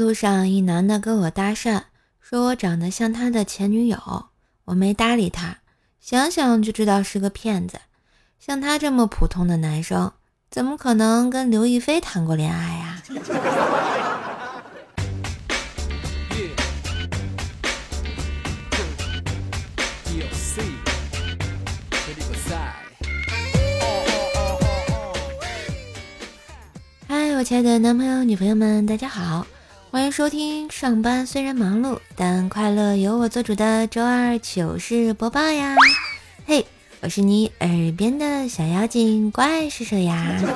路上一男的跟我搭讪，说我长得像他的前女友，我没搭理他。想想就知道是个骗子。像他这么普通的男生，怎么可能跟刘亦菲谈过恋爱呀？嗨，我亲爱的男朋友、女朋友们，大家好，欢迎收听上班虽然忙碌，但快乐由我做主的周二糗事播报呀！嘿，我是你耳边的小妖精怪兽兽呀！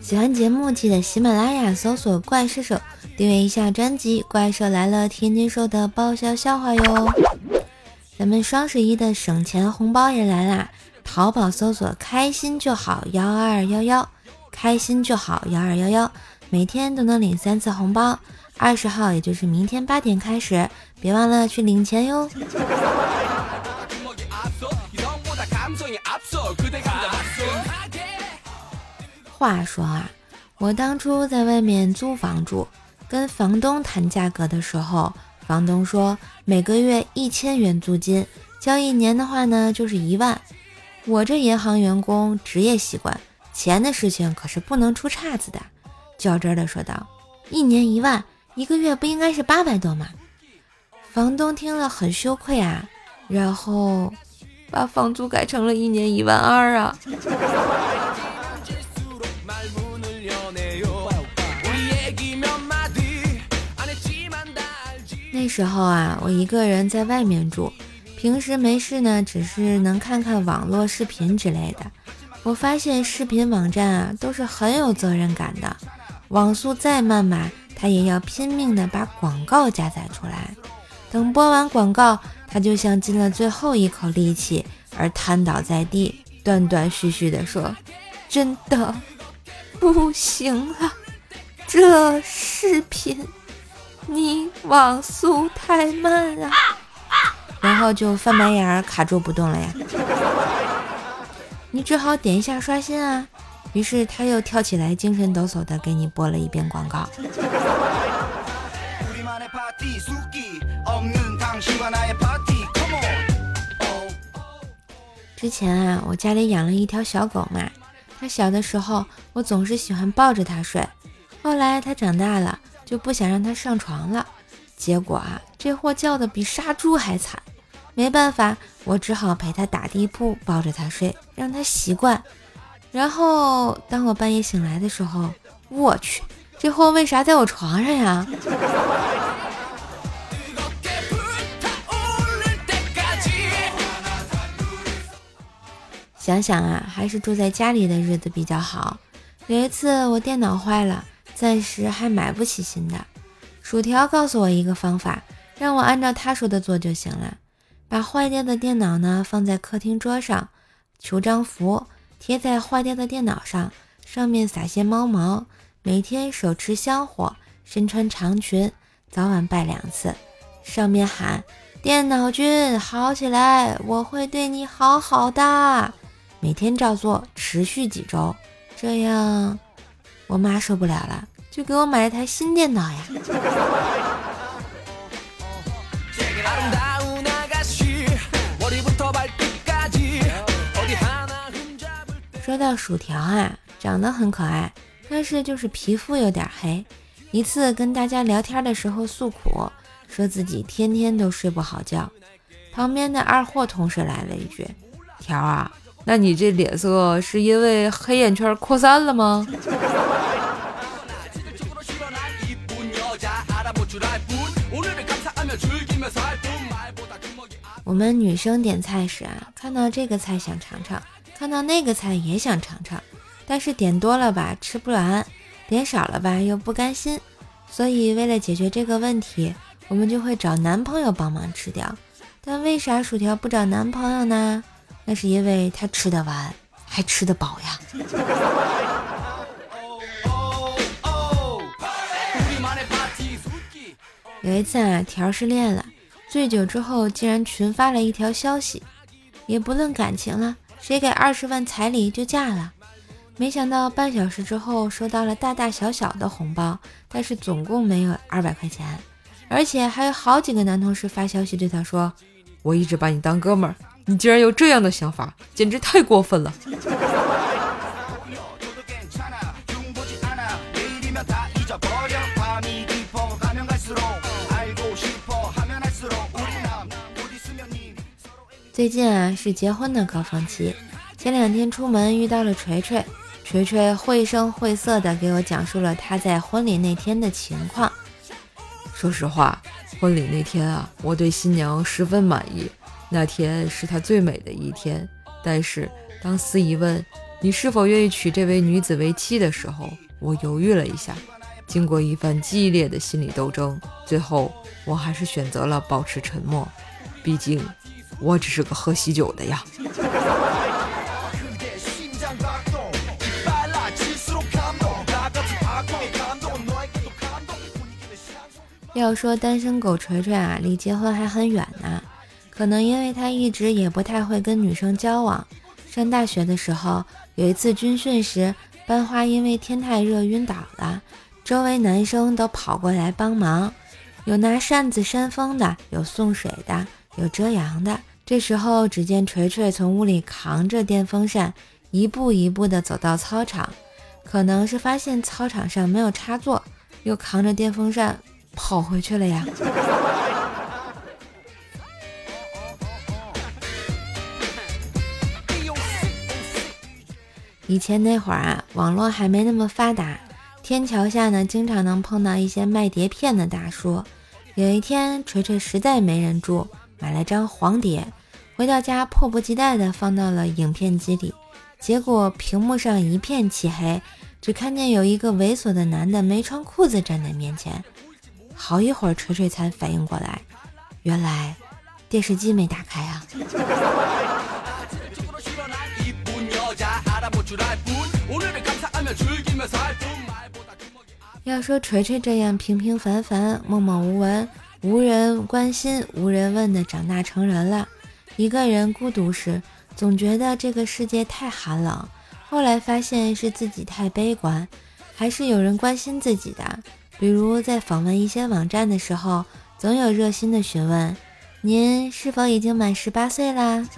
喜欢节目记得喜马拉雅搜索怪兽兽，订阅一下专辑《怪兽来了》，天津兽的爆笑笑话哟。咱们双十一的省钱红包也来啦！淘宝搜索“开心就好幺二幺幺”，开心就好幺二幺幺，每天都能领三次红包。二十号，也就是明天八点开始，别忘了去领钱哟。话说啊，我当初在外面租房住，跟房东谈价格的时候。房东说每个月一千元租金，交一年的话呢就是一万。我这银行员工职业习惯，钱的事情可是不能出岔子的，较真的说道：“一年一万，一个月不应该是八百多吗？”房东听了很羞愧啊，然后把房租改成了一年一万二啊。那时候啊，我一个人在外面住，平时没事呢，只是能看看网络视频之类的。我发现视频网站啊，都是很有责任感的，网速再慢吧，他也要拼命的把广告加载出来。等播完广告，他就像进了最后一口力气而瘫倒在地，断断续续的说：“真的不行了，这视频。”你网速太慢啊，然后就翻白眼儿卡住不动了呀。你只好点一下刷新啊。于是他又跳起来，精神抖擞的给你播了一遍广告。之前啊，我家里养了一条小狗嘛，它小的时候我总是喜欢抱着它睡，后来它长大了。就不想让它上床了，结果啊，这货叫的比杀猪还惨。没办法，我只好陪他打地铺，抱着他睡，让他习惯。然后当我半夜醒来的时候，我去，这货为啥在我床上呀？想想啊，还是住在家里的日子比较好。有一次我电脑坏了。暂时还买不起新的。薯条告诉我一个方法，让我按照他说的做就行了。把坏掉的电脑呢放在客厅桌上，求张符贴在坏掉的电脑上，上面撒些猫毛。每天手持香火，身穿长裙，早晚拜两次，上面喊：“电脑君好起来，我会对你好好的。”每天照做，持续几周，这样。我妈受不了了，就给我买了台新电脑呀。说到薯条啊，长得很可爱，但是就是皮肤有点黑。一次跟大家聊天的时候诉苦，说自己天天都睡不好觉。旁边的二货同事来了一句：“条啊，那你这脸色是因为黑眼圈扩散了吗？” 我们女生点菜时啊，看到这个菜想尝尝，看到那个菜也想尝尝，但是点多了吧吃不完，点少了吧又不甘心，所以为了解决这个问题，我们就会找男朋友帮忙吃掉。但为啥薯条不找男朋友呢？那是因为他吃得完，还吃得饱呀。有一次啊，条失恋了。醉酒之后，竟然群发了一条消息，也不论感情了，谁给二十万彩礼就嫁了。没想到半小时之后收到了大大小小的红包，但是总共没有二百块钱，而且还有好几个男同事发消息对他说：“我一直把你当哥们儿，你竟然有这样的想法，简直太过分了。”最近啊是结婚的高峰期，前两天出门遇到了锤锤。锤锤绘声绘色地给我讲述了他在婚礼那天的情况。说实话，婚礼那天啊，我对新娘十分满意。那天是她最美的一天。但是当司仪问你是否愿意娶这位女子为妻的时候，我犹豫了一下。经过一番激烈的心理斗争，最后我还是选择了保持沉默。毕竟，我只是个喝喜酒的呀。要说单身狗锤锤啊，离结婚还很远呢。可能因为他一直也不太会跟女生交往。上大学的时候，有一次军训时，班花因为天太热晕倒了，周围男生都跑过来帮忙，有拿扇子扇风的，有送水的，有遮阳的。这时候，只见锤锤从屋里扛着电风扇，一步一步地走到操场，可能是发现操场上没有插座，又扛着电风扇。跑回去了呀！以前那会儿啊，网络还没那么发达，天桥下呢，经常能碰到一些卖碟片的大叔。有一天，锤锤实在没人住，买了张黄碟，回到家迫不及待地放到了影片机里，结果屏幕上一片漆黑，只看见有一个猥琐的男的没穿裤子站在面前。好一会儿，锤锤才反应过来，原来电视机没打开啊！要说锤锤这样平平凡凡、默默无闻、无人关心、无人问的长大成人了，一个人孤独时，总觉得这个世界太寒冷。后来发现是自己太悲观，还是有人关心自己的。比如在访问一些网站的时候，总有热心的询问：“您是否已经满十八岁啦？”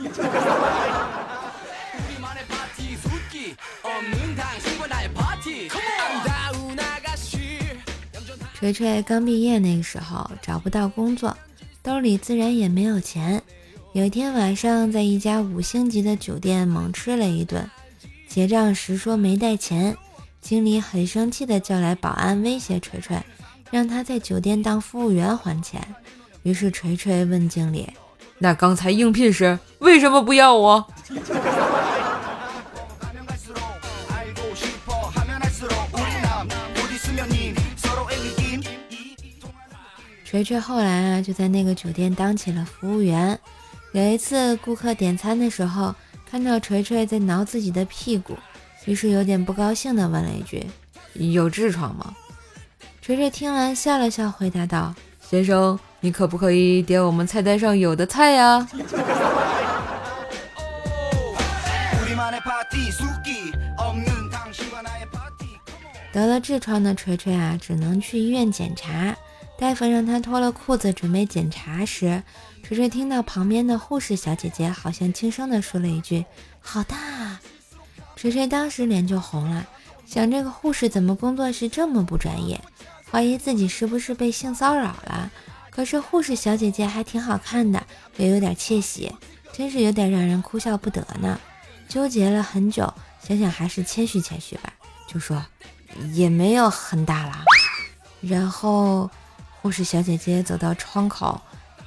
锤锤刚毕业那个时候找不到工作，兜里自然也没有钱。有一天晚上，在一家五星级的酒店猛吃了一顿，结账时说没带钱。经理很生气的叫来保安，威胁锤锤，让他在酒店当服务员还钱。于是锤锤问经理：“那刚才应聘时为什么不要我？”锤锤后来啊，就在那个酒店当起了服务员。有一次顾客点餐的时候，看到锤锤在挠自己的屁股。于是有点不高兴地问了一句：“有痔疮吗？”锤锤听完笑了笑，回答道：“先生，你可不可以点我们菜单上有的菜呀？” 得了痔疮的锤锤啊，只能去医院检查。大夫让他脱了裤子准备检查时，锤锤听到旁边的护士小姐姐好像轻声地说了一句：“好大。”啊锤锤当时脸就红了，想这个护士怎么工作时这么不专业，怀疑自己是不是被性骚扰了。可是护士小姐姐还挺好看的，也有点窃喜，真是有点让人哭笑不得呢。纠结了很久，想想还是谦虚谦虚吧，就说也没有很大啦。然后护士小姐姐走到窗口，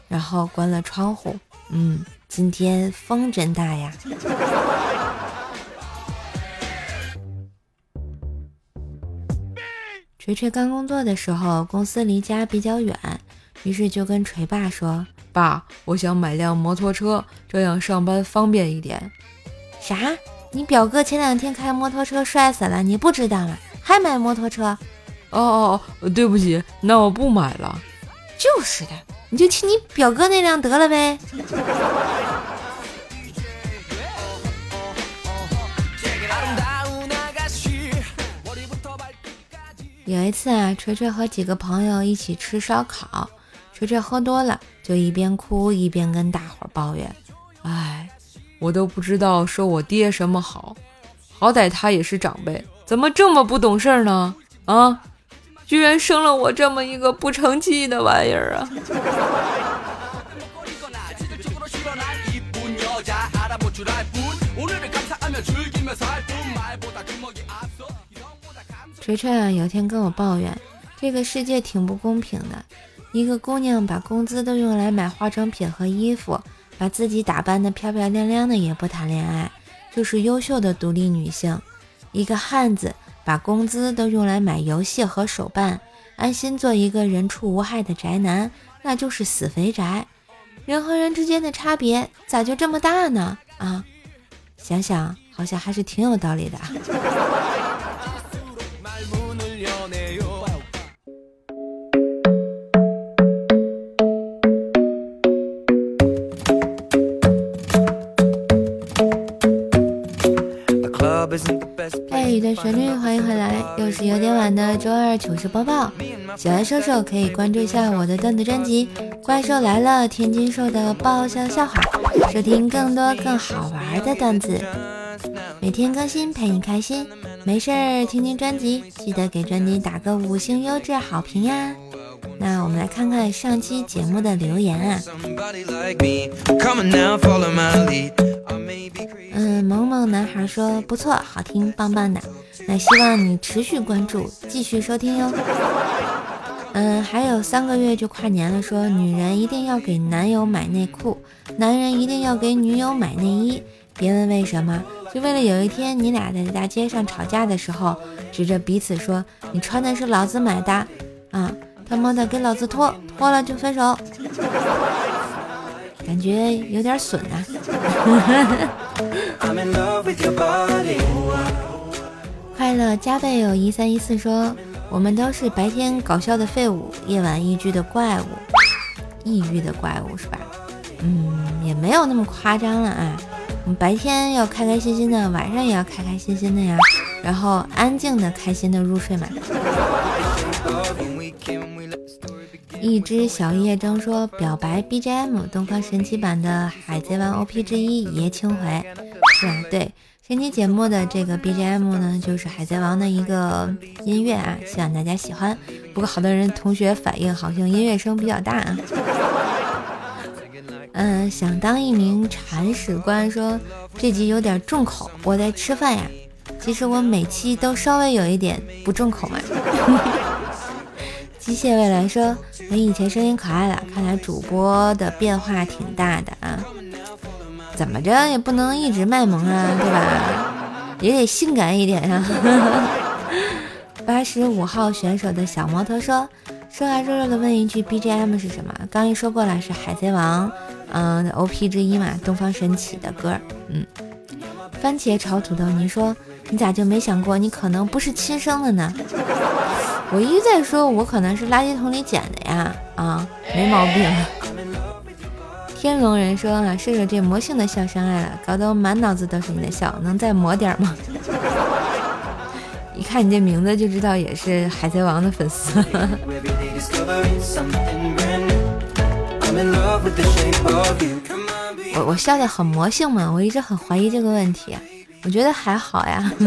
然后关了窗户。嗯，今天风真大呀。锤锤刚工作的时候，公司离家比较远，于是就跟锤爸说：“爸，我想买辆摩托车，这样上班方便一点。”啥？你表哥前两天开摩托车摔死了，你不知道吗？还买摩托车？哦哦哦！对不起，那我不买了。就是的，你就骑你表哥那辆得了呗。有一次啊，锤锤和几个朋友一起吃烧烤，锤锤喝多了，就一边哭一边跟大伙儿抱怨：“哎，我都不知道说我爹什么好，好歹他也是长辈，怎么这么不懂事儿呢？啊？”居然生了我这么一个不成器的玩意儿啊！”锤锤啊，有天跟我抱怨，这个世界挺不公平的。一个姑娘把工资都用来买化妆品和衣服，把自己打扮的漂漂亮亮的也不谈恋爱，就是优秀的独立女性。一个汉子把工资都用来买游戏和手办，安心做一个人畜无害的宅男，那就是死肥宅。人和人之间的差别咋就这么大呢？啊，想想好像还是挺有道理的。又是有点晚的周二糗事播报。喜欢瘦瘦可以关注一下我的段子专辑《怪兽来了》，天津兽的爆笑笑话，收听更多更好玩的段子。每天更新陪你开心，没事儿听听专辑，记得给专辑打个五星优质好评呀。那我们来看看上期节目的留言啊。嗯，萌萌男孩说不错，好听，棒棒的。那希望你持续关注，继续收听哟。嗯，还有三个月就跨年了，说女人一定要给男友买内裤，男人一定要给女友买内衣。别问为什么，就为了有一天你俩在大街上吵架的时候，指着彼此说你穿的是老子买的啊，他妈的给老子脱，脱了就分手。感觉有点损啊！快乐加倍有一三一四说，我们都是白天搞笑的废物，夜晚抑郁的怪物，抑郁的怪物是吧？嗯，也没有那么夸张了啊。我们白天要开开心心的，晚上也要开开心心的呀，然后安静的、开心的入睡嘛。一只小夜灯说：“表白 BGM，东方神奇版的《海贼王》OP 之一《爷青回》，是吧？对，神期节目的这个 BGM 呢，就是《海贼王》的一个音乐啊，希望大家喜欢。不过好多人同学反映，好像音乐声比较大啊。嗯，想当一名铲屎官说这集有点重口，我在吃饭呀。其实我每期都稍微有一点不重口嘛。机械未来说：“你以前声音可爱了，看来主播的变化挺大的啊。怎么着也不能一直卖萌啊，对吧？也得性感一点呀。”八十五号选手的小摩托说：“说来，弱弱的问一句，BGM 是什么？刚一说过了，是《海贼王》嗯 OP 之一嘛，东方神起的歌。嗯，番茄炒土豆，你说你咋就没想过，你可能不是亲生的呢？” 我一再说，我可能是垃圾桶里捡的呀，啊，没毛病。天龙人说啊，射手这魔性的笑上来了，搞得我满脑子都是你的笑，能再魔点吗？一看你这名字就知道也是海贼王的粉丝。我我笑的很魔性吗？我一直很怀疑这个问题，我觉得还好呀。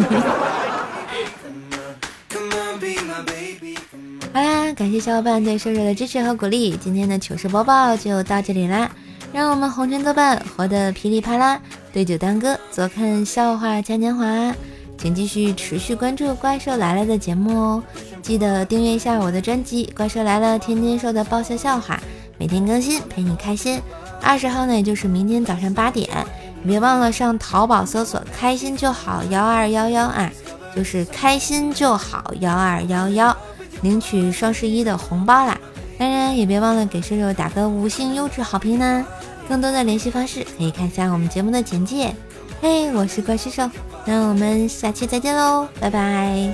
好啦，感谢小伙伴对瘦瘦的支持和鼓励，今天的糗事播报就到这里啦。让我们红尘作伴，活得噼里啪啦，对酒当歌，坐看笑话嘉年华。请继续持续关注《怪兽来了》的节目哦，记得订阅一下我的专辑《怪兽来了》，天津说的爆笑笑话，每天更新，陪你开心。二十号呢，也就是明天早上八点，你别忘了上淘宝搜索“开心就好幺二幺幺”啊，就是开心就好幺二幺幺。领取双十一的红包啦！当然也别忘了给射手打个五星优质好评呢。更多的联系方式可以看一下我们节目的简介。嘿，我是怪兽兽，那我们下期再见喽，拜拜。